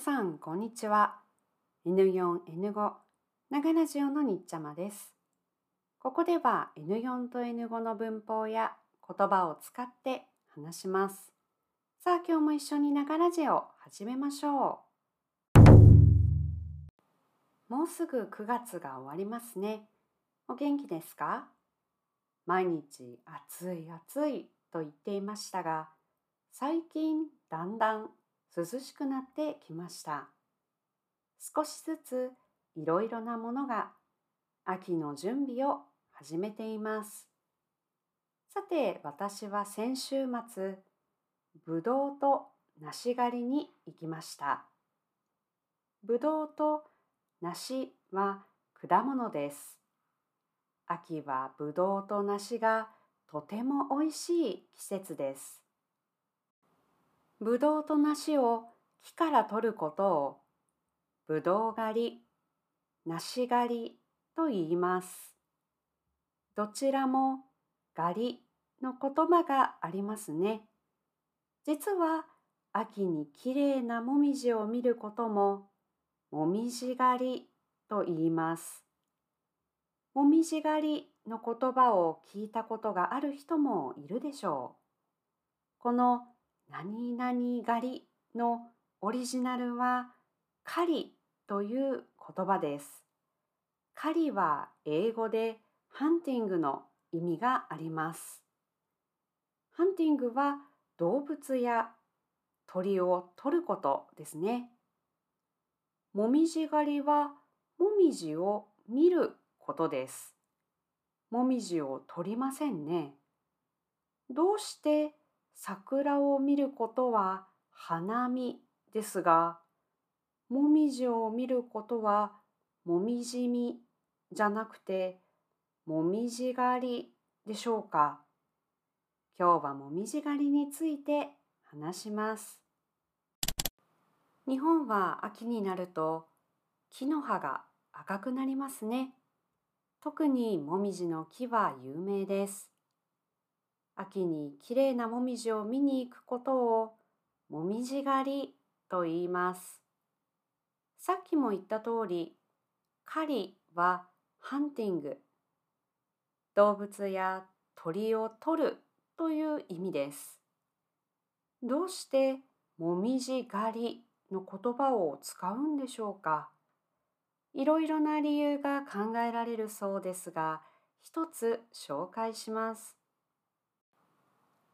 さん、こんにちは。N4、N5、長ラジオのにっちゃまです。ここでは N4 と N5 の文法や言葉を使って話します。さあ、今日も一緒に長ラジオ始めましょう。もうすぐ9月が終わりますね。お元気ですか？毎日暑い暑いと言っていましたが、最近だんだん涼しくなってきました。少しずついろいろなものが秋の準備を始めています。さて、私は先週末、ぶどうと梨狩りに行きました。ぶどうと梨は果物です。秋はぶどうと梨がとてもおいしい季節です。ぶどうと梨を木から取ることをぶどう狩り、梨狩りと言います。どちらも狩りの言葉がありますね。実は秋にきれいなもみじを見ることももみじ狩りと言います。もみじ狩りの言葉を聞いたことがある人もいるでしょう。この何々狩りのオリジナルは狩りという言葉です。狩りは英語でハンティングの意味があります。ハンティングは動物や鳥を取ることですね。もみじ狩りはもみじを見ることです。もみじを取りませんね。どうして桜を見ることは花見ですが、もみじを見ることはもみじみじゃなくてもみじ狩りでしょうか。今日はもみじ狩りについて話します。日本は秋になると木の葉が赤くなりますね。特にもみじの木は有名です。秋にきれいなもみじを見に行くことをもみじ狩りと言います。さっきも言った通り、狩りはハンティング、動物や鳥を取るという意味です。どうしてもみじ狩りの言葉を使うんでしょうかいろいろな理由が考えられるそうですが、一つ紹介します。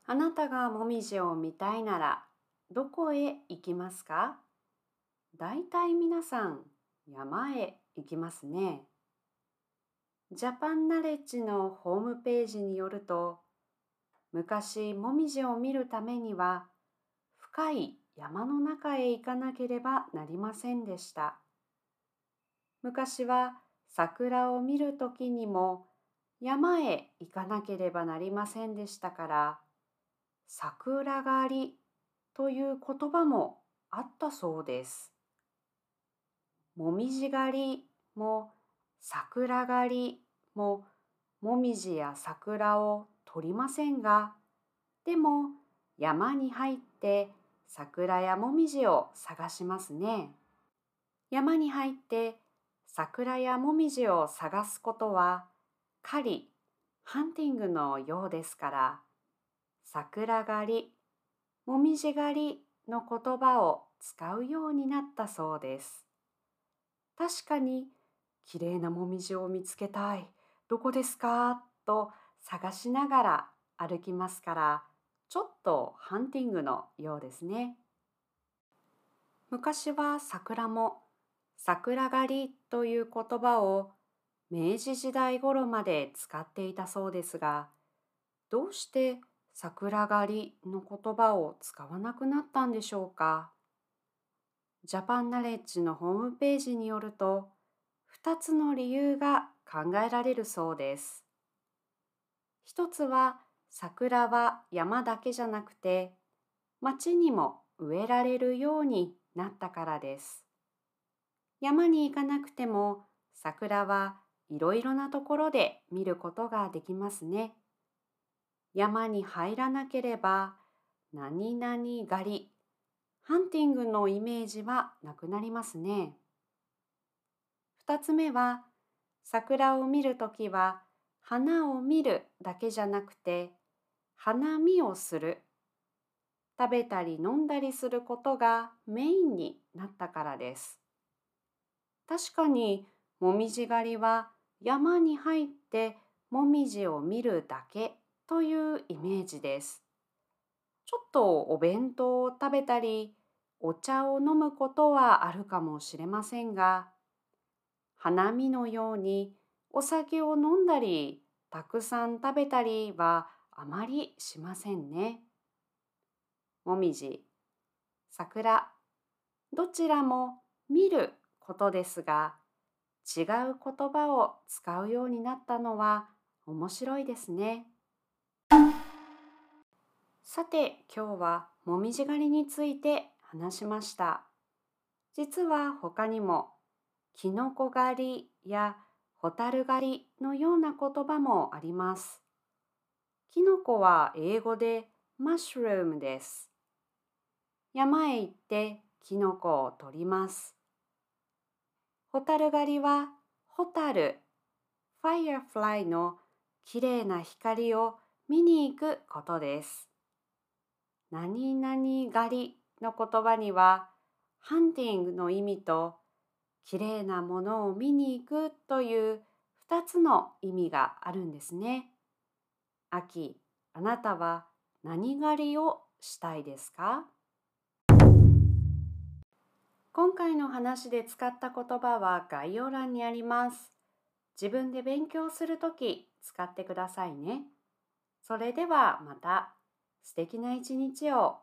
あなたがもみじを見たいなら、どこへ行きますか？だいたい皆さん、山へ行きますね。ジャパンナレッジのホームページによると、昔もみじを見るためには、深い山の中へ行かなければなりませんでした。昔は桜を見るときにも山へ行かなければなりませんでしたから、桜狩りという言葉もあったそうです。もみじ狩りも桜狩りももみじや桜を取りませんが、でも山に入って桜やもみじを探しますね。山に入って桜やもみじを探すことは狩り、ハンティングのようですから、桜狩り、もみじ狩りの言葉を使うようになったそうです。確かに、きれいなもみじを見つけたい。どこですか？と探しながら歩きますから、ちょっとハンティングのようですね。昔は桜も桜狩りという言葉を明治時代頃まで使っていたそうですが、どうして桜狩りの言葉を使わなくなったんでしょうか？ジャパンナレッジのホームページによると、2つの理由が考えられるそうです。一つは桜は山だけじゃなくて町にも植えられるようになったからです。山に行かなくても桜はいろいろなところで見ることができますね。山に入らなければ何々狩り、ハンティングのイメージはなくなりますね。二つ目は、桜を見るときは花を見るだけじゃなくて、花見をする、食べたり飲んだりすることがメインになったからです。確かに、もみじ狩りは山に入ってもみじを見るだけというイメージです。ちょっとお弁当を食べたり、お茶を飲むことはあるかもしれませんが、花見のようにお酒を飲んだり、たくさん食べたりはあまりしませんね。もみじ、桜、どちらも見ることですが、違う言葉を使うようになったのは面白いですね。さて今日はもみじ狩りについて話しました。実は他にもキノコ狩りやホタル狩りのような言葉もあります。キノコは英語でマッシュルームです。山へ行ってキノコを取ります。ホタル狩りはホタル、ファイアフライのきれいな光を見に行くことです。何々狩りの言葉にはハンティングの意味ときれいなものを見に行くという2つの意味があるんですね。秋、あなたは何狩りをしたいですか？今回の話で使った言葉は概要欄にあります。自分で勉強するとき使ってくださいね。それではまた素敵な一日を。